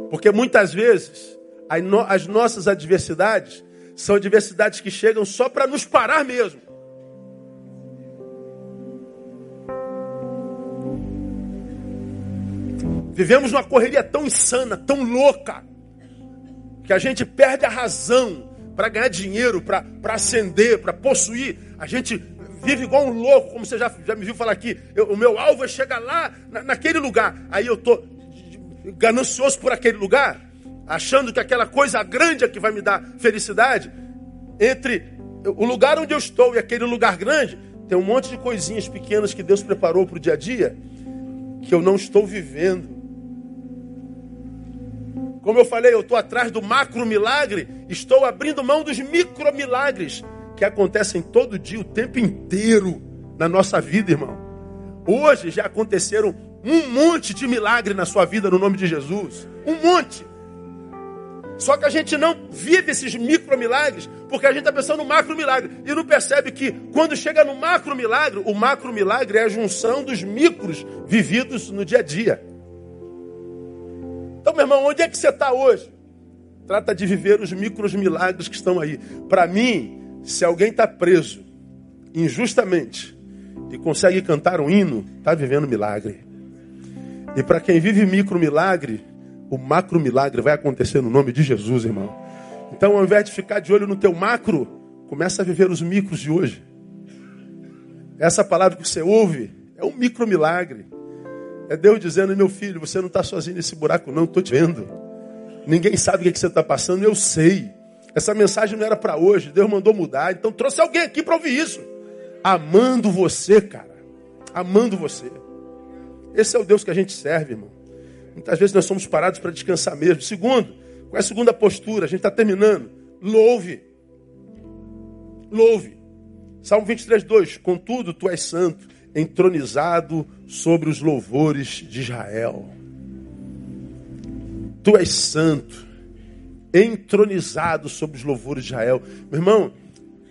Porque muitas vezes as nossas adversidades são adversidades que chegam só para nos parar mesmo. Vivemos uma correria tão insana, tão louca, que a gente perde a razão para ganhar dinheiro, para ascender, para possuir. A gente vive igual um louco, como você já, já me viu falar aqui. Eu, o meu alvo é chegar lá, na, naquele lugar. Aí eu estou ganancioso por aquele lugar achando que aquela coisa grande é que vai me dar felicidade, entre o lugar onde eu estou e aquele lugar grande, tem um monte de coisinhas pequenas que Deus preparou para o dia a dia que eu não estou vivendo. Como eu falei, eu estou atrás do macro milagre, estou abrindo mão dos micro milagres que acontecem todo dia, o tempo inteiro na nossa vida, irmão. Hoje já aconteceram um monte de milagre na sua vida no nome de Jesus. Um monte. Só que a gente não vive esses micro milagres porque a gente está pensando no macro milagre e não percebe que quando chega no macro milagre, o macro milagre é a junção dos micros vividos no dia a dia. Então, meu irmão, onde é que você está hoje? Trata de viver os micros milagres que estão aí. Para mim, se alguém está preso injustamente e consegue cantar um hino, está vivendo milagre. E para quem vive micro milagre, o macro milagre vai acontecer no nome de Jesus, irmão. Então, ao invés de ficar de olho no teu macro, começa a viver os micros de hoje. Essa palavra que você ouve é um micro milagre. É Deus dizendo, meu filho, você não está sozinho nesse buraco, não, estou te vendo. Ninguém sabe o que você está passando, eu sei. Essa mensagem não era para hoje, Deus mandou mudar, então trouxe alguém aqui para ouvir isso. Amando você, cara. Amando você. Esse é o Deus que a gente serve, irmão. Muitas vezes nós somos parados para descansar mesmo. Segundo, qual é a segunda postura? A gente está terminando. Louve. Louve. Salmo 23, 2. Contudo, tu és santo, entronizado sobre os louvores de Israel. Tu és santo, entronizado sobre os louvores de Israel. Meu irmão,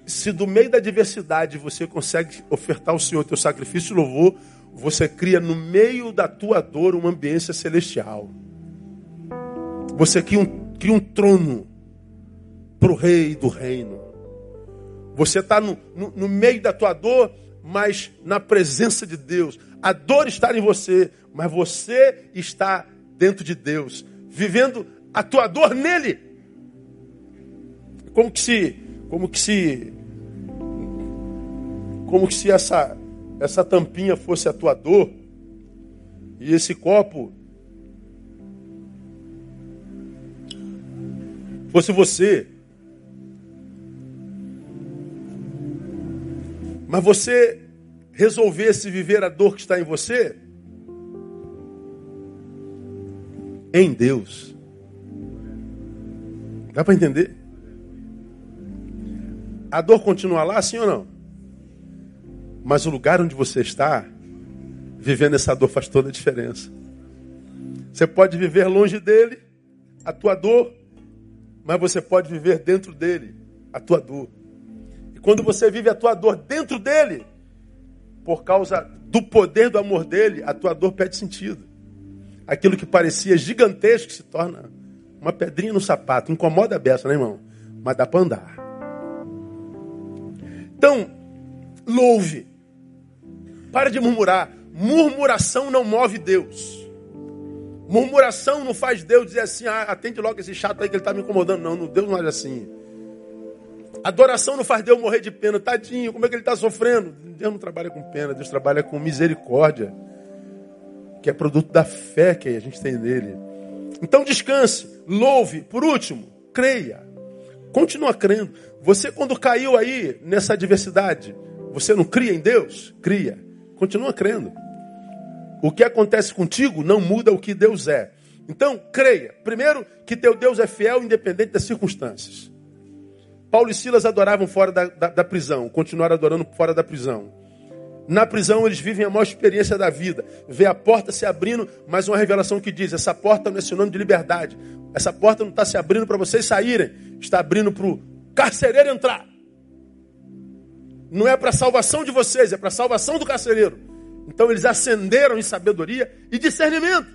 se do meio da diversidade você consegue ofertar ao Senhor teu sacrifício e louvor, você cria no meio da tua dor uma ambiência celestial. Você cria um, cria um trono para o rei do reino. Você está no, no, no meio da tua dor, mas na presença de Deus. A dor está em você, mas você está dentro de Deus, vivendo a tua dor nele. Como que se, como que se, como que se essa essa tampinha fosse a tua dor e esse copo fosse você. Mas você resolvesse viver a dor que está em você em Deus. Dá para entender? A dor continua lá, sim ou não? Mas o lugar onde você está, vivendo essa dor faz toda a diferença. Você pode viver longe dele, a tua dor, mas você pode viver dentro dele, a tua dor. E quando você vive a tua dor dentro dele, por causa do poder do amor dele, a tua dor perde sentido. Aquilo que parecia gigantesco se torna uma pedrinha no sapato. Incomoda a beça, né, irmão? Mas dá para andar. Então, louve. Para de murmurar. Murmuração não move Deus. Murmuração não faz Deus dizer assim, ah, atende logo esse chato aí que ele está me incomodando. Não, Deus não é assim. Adoração não faz Deus morrer de pena. Tadinho, como é que ele está sofrendo? Deus não trabalha com pena, Deus trabalha com misericórdia. Que é produto da fé que a gente tem nele. Então descanse, louve. Por último, creia. Continua crendo. Você quando caiu aí nessa adversidade, você não cria em Deus? Cria. Continua crendo. O que acontece contigo não muda o que Deus é. Então, creia. Primeiro, que teu Deus é fiel, independente das circunstâncias. Paulo e Silas adoravam fora da, da, da prisão, continuaram adorando fora da prisão. Na prisão, eles vivem a maior experiência da vida. Vê a porta se abrindo, mas uma revelação que diz: essa porta não é sinônimo de liberdade. Essa porta não está se abrindo para vocês saírem, está abrindo para o carcereiro entrar. Não é para a salvação de vocês, é para a salvação do carcereiro. Então eles ascenderam em sabedoria e discernimento.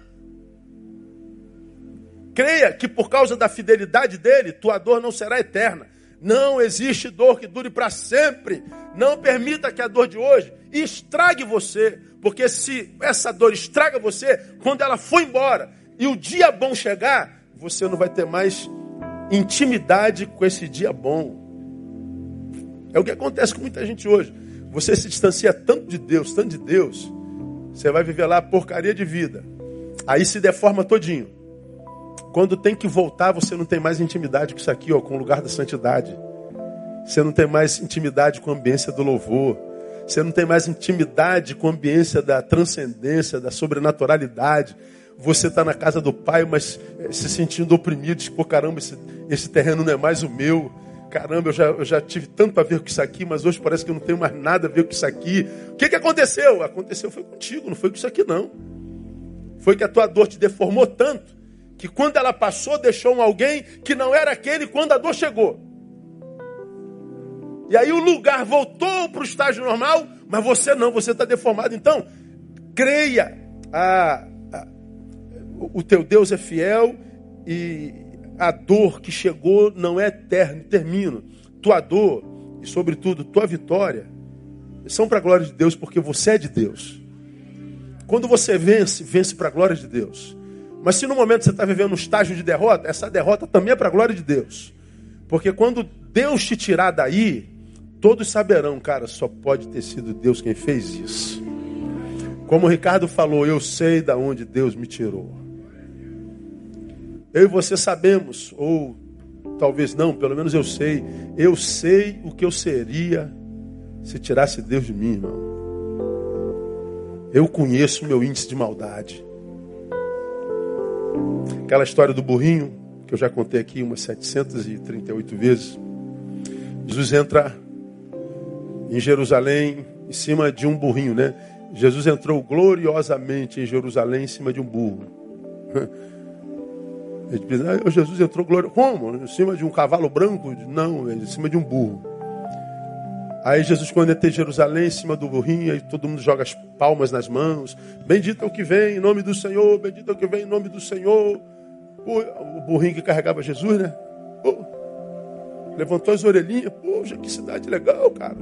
Creia que por causa da fidelidade dele, tua dor não será eterna. Não existe dor que dure para sempre. Não permita que a dor de hoje estrague você. Porque se essa dor estraga você, quando ela for embora e o dia bom chegar, você não vai ter mais intimidade com esse dia bom. É o que acontece com muita gente hoje. Você se distancia tanto de Deus, tanto de Deus, você vai viver lá porcaria de vida. Aí se deforma todinho. Quando tem que voltar, você não tem mais intimidade com isso aqui, ó, com o lugar da santidade. Você não tem mais intimidade com a ambiência do louvor. Você não tem mais intimidade com a ambiência da transcendência, da sobrenaturalidade. Você está na casa do Pai, mas eh, se sentindo oprimido, pô, caramba, esse, esse terreno não é mais o meu caramba, eu já, eu já tive tanto para ver com isso aqui, mas hoje parece que eu não tenho mais nada a ver com isso aqui. O que, que aconteceu? Aconteceu foi contigo, não foi com isso aqui não. Foi que a tua dor te deformou tanto que quando ela passou, deixou um alguém que não era aquele quando a dor chegou. E aí o lugar voltou para o estágio normal, mas você não, você está deformado. Então, creia, a, a, o teu Deus é fiel e a dor que chegou não é eterno, termino. Tua dor e, sobretudo, tua vitória são para a glória de Deus, porque você é de Deus. Quando você vence, vence para a glória de Deus. Mas se no momento você está vivendo um estágio de derrota, essa derrota também é para a glória de Deus. Porque quando Deus te tirar daí, todos saberão, cara, só pode ter sido Deus quem fez isso. Como o Ricardo falou, eu sei da onde Deus me tirou. Eu e você sabemos, ou talvez não, pelo menos eu sei. Eu sei o que eu seria se tirasse Deus de mim, irmão. Eu conheço o meu índice de maldade. Aquela história do burrinho, que eu já contei aqui umas 738 vezes. Jesus entra em Jerusalém em cima de um burrinho, né? Jesus entrou gloriosamente em Jerusalém em cima de um burro. (laughs) Ah, Jesus entrou glória. Como? Em cima de um cavalo branco? Não, em cima de um burro. Aí Jesus, quando entra em Jerusalém, em cima do burrinho, aí todo mundo joga as palmas nas mãos. Bendito é o que vem em nome do Senhor, bendito é o que vem em nome do Senhor. O burrinho que carregava Jesus, né? Levantou as orelhinhas. Poxa, que cidade legal, cara.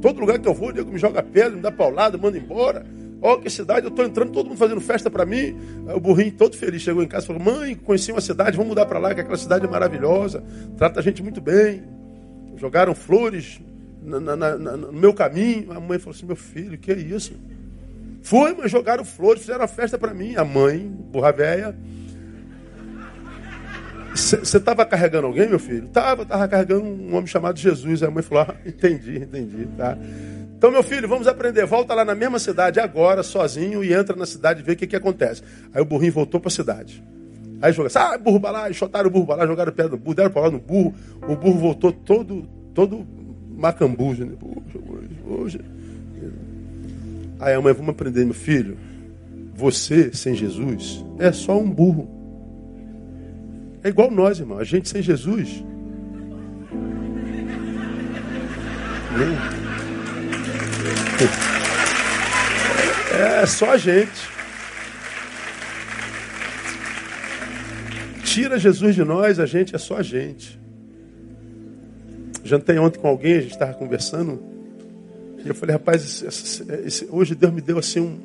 Todo lugar que eu vou, o nego me joga pedra, me dá paulada, manda embora. Oh, que cidade, eu estou entrando, todo mundo fazendo festa para mim. O burrinho todo feliz chegou em casa e falou: Mãe, conheci uma cidade, vamos mudar para lá, que aquela cidade é maravilhosa, trata a gente muito bem. Jogaram flores na, na, na, no meu caminho. A mãe falou assim: Meu filho, que é isso? Foi, mas jogaram flores, fizeram uma festa para mim. A mãe, burra véia. Você estava carregando alguém, meu filho? Tava, estava carregando um homem chamado Jesus. Aí a mãe falou: ah, Entendi, entendi, tá. Então, meu filho, vamos aprender. Volta lá na mesma cidade agora, sozinho, e entra na cidade e vê o que, que acontece. Aí o burrinho voltou para a cidade. Aí joga, sai, burro balá, enxotaram o burro balá, jogaram pedra no burro, deram para lá no burro. O burro voltou todo, todo macambujo. Né? Aí a mãe, vamos aprender, meu filho. Você, sem Jesus, é só um burro. É igual nós, irmão. A gente sem Jesus. Não. É só a gente. Tira Jesus de nós, a gente é só a gente. Jantei ontem com alguém, a gente estava conversando. E eu falei, rapaz, esse, esse, esse, hoje Deus me deu assim um,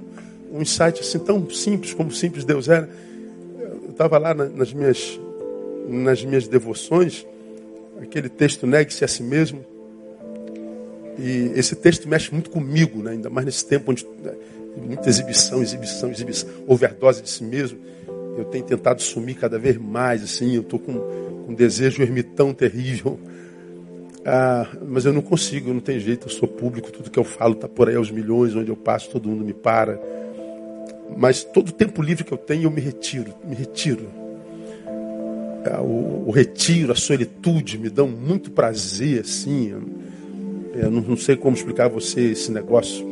um insight assim tão simples como simples Deus era. Eu estava lá nas minhas, nas minhas devoções, aquele texto negue-se a si mesmo. E esse texto mexe muito comigo, né? ainda mais nesse tempo onde né, muita exibição, exibição, exibição, overdose de si mesmo. Eu tenho tentado sumir cada vez mais, assim, eu estou com, com um desejo ermitão terrível. Ah, mas eu não consigo, não tenho jeito, eu sou público, tudo que eu falo está por aí aos milhões, onde eu passo, todo mundo me para. Mas todo o tempo livre que eu tenho, eu me retiro, me retiro. Ah, o, o retiro, a solitude me dão muito prazer, assim. Eu não, não sei como explicar a você esse negócio.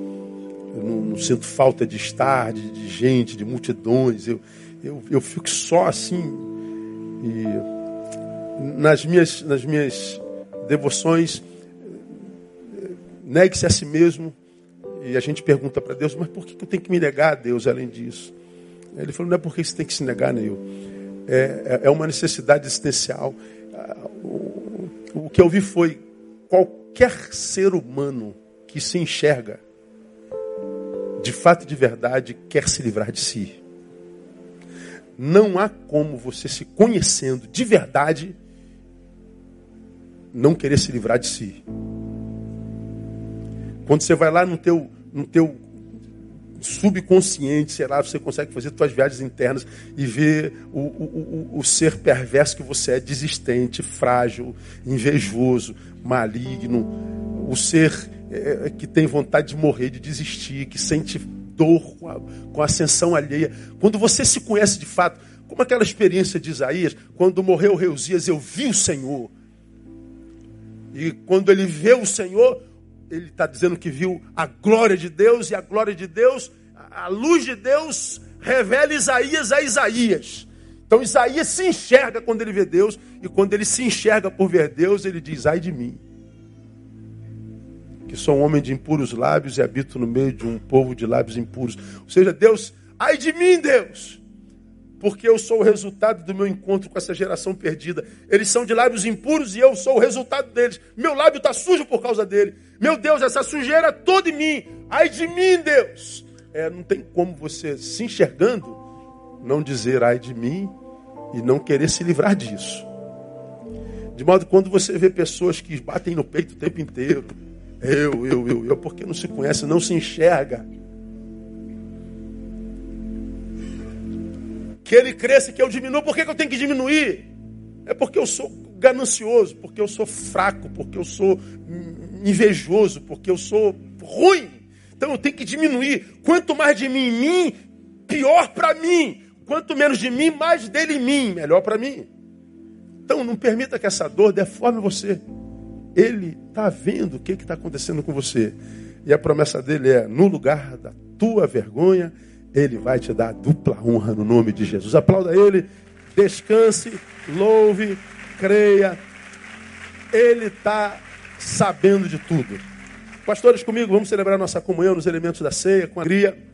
Eu não, não sinto falta de estar, de, de, gente, de multidões. Eu, eu, eu fico só assim. E nas minhas, nas minhas devoções, negue-se a si mesmo. E a gente pergunta para Deus, mas por que eu tenho que me negar a Deus além disso? Ele falou, não é porque você tem que se negar, Neil. É, é, é uma necessidade existencial. Ah, o, o que eu vi foi qualquer qualquer ser humano que se enxerga de fato de verdade quer se livrar de si. Não há como você se conhecendo de verdade não querer se livrar de si. Quando você vai lá no teu, no teu subconsciente, sei lá, você consegue fazer suas viagens internas e ver o, o, o, o ser perverso que você é, desistente, frágil, invejoso, maligno, o ser é, é, que tem vontade de morrer, de desistir, que sente dor com a, com a ascensão alheia. Quando você se conhece de fato, como aquela experiência de Isaías, quando morreu Reusias, eu vi o Senhor. E quando ele vê o Senhor, ele está dizendo que viu a glória de Deus, e a glória de Deus, a luz de Deus, revela Isaías a Isaías. Então Isaías se enxerga quando ele vê Deus, e quando ele se enxerga por ver Deus, ele diz: ai de mim, que sou um homem de impuros lábios e habito no meio de um povo de lábios impuros. Ou seja, Deus, ai de mim, Deus, porque eu sou o resultado do meu encontro com essa geração perdida. Eles são de lábios impuros e eu sou o resultado deles. Meu lábio está sujo por causa dele. Meu Deus, essa sujeira toda em mim. Ai de mim, Deus. É, não tem como você se enxergando não dizer ai de mim e não querer se livrar disso. De modo que quando você vê pessoas que batem no peito o tempo inteiro, eu, eu, eu, eu, porque não se conhece, não se enxerga que ele cresça, que eu diminua. Por que, que eu tenho que diminuir? É porque eu sou ganancioso, porque eu sou fraco, porque eu sou invejoso, porque eu sou ruim. Então eu tenho que diminuir. Quanto mais de mim em mim, pior para mim. Quanto menos de mim, mais dele em mim, melhor para mim. Então não permita que essa dor deforme você. Ele está vendo o que está acontecendo com você. E a promessa dele é: no lugar da tua vergonha, ele vai te dar dupla honra no nome de Jesus. Aplauda Ele, descanse, louve, creia. Ele está sabendo de tudo. Pastores, comigo, vamos celebrar nossa comunhão nos elementos da ceia com alegria.